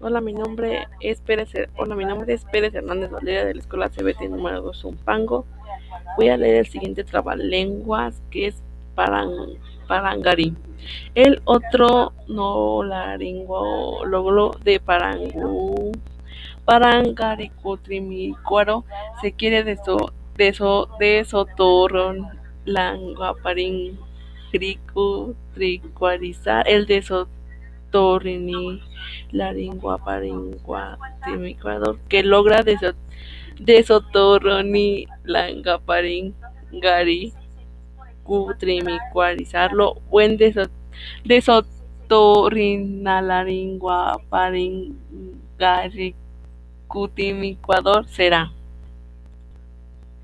Hola, mi nombre es Pérez, Hola, mi nombre es Pérez Hernández Valeria de la Escuela CBT número 2 Zumpango. Voy a leer el siguiente trabalenguas que es parang, Parangari. El otro no laringo de Parangu Parangaricutrimícuaro se quiere de so, de so, de tricuarizar el de laringuaparinguatimicador que logra desotorroni langaparin gari cutrimicuarizarlo buen desotorrinalaringuaparin gari cutimicuador será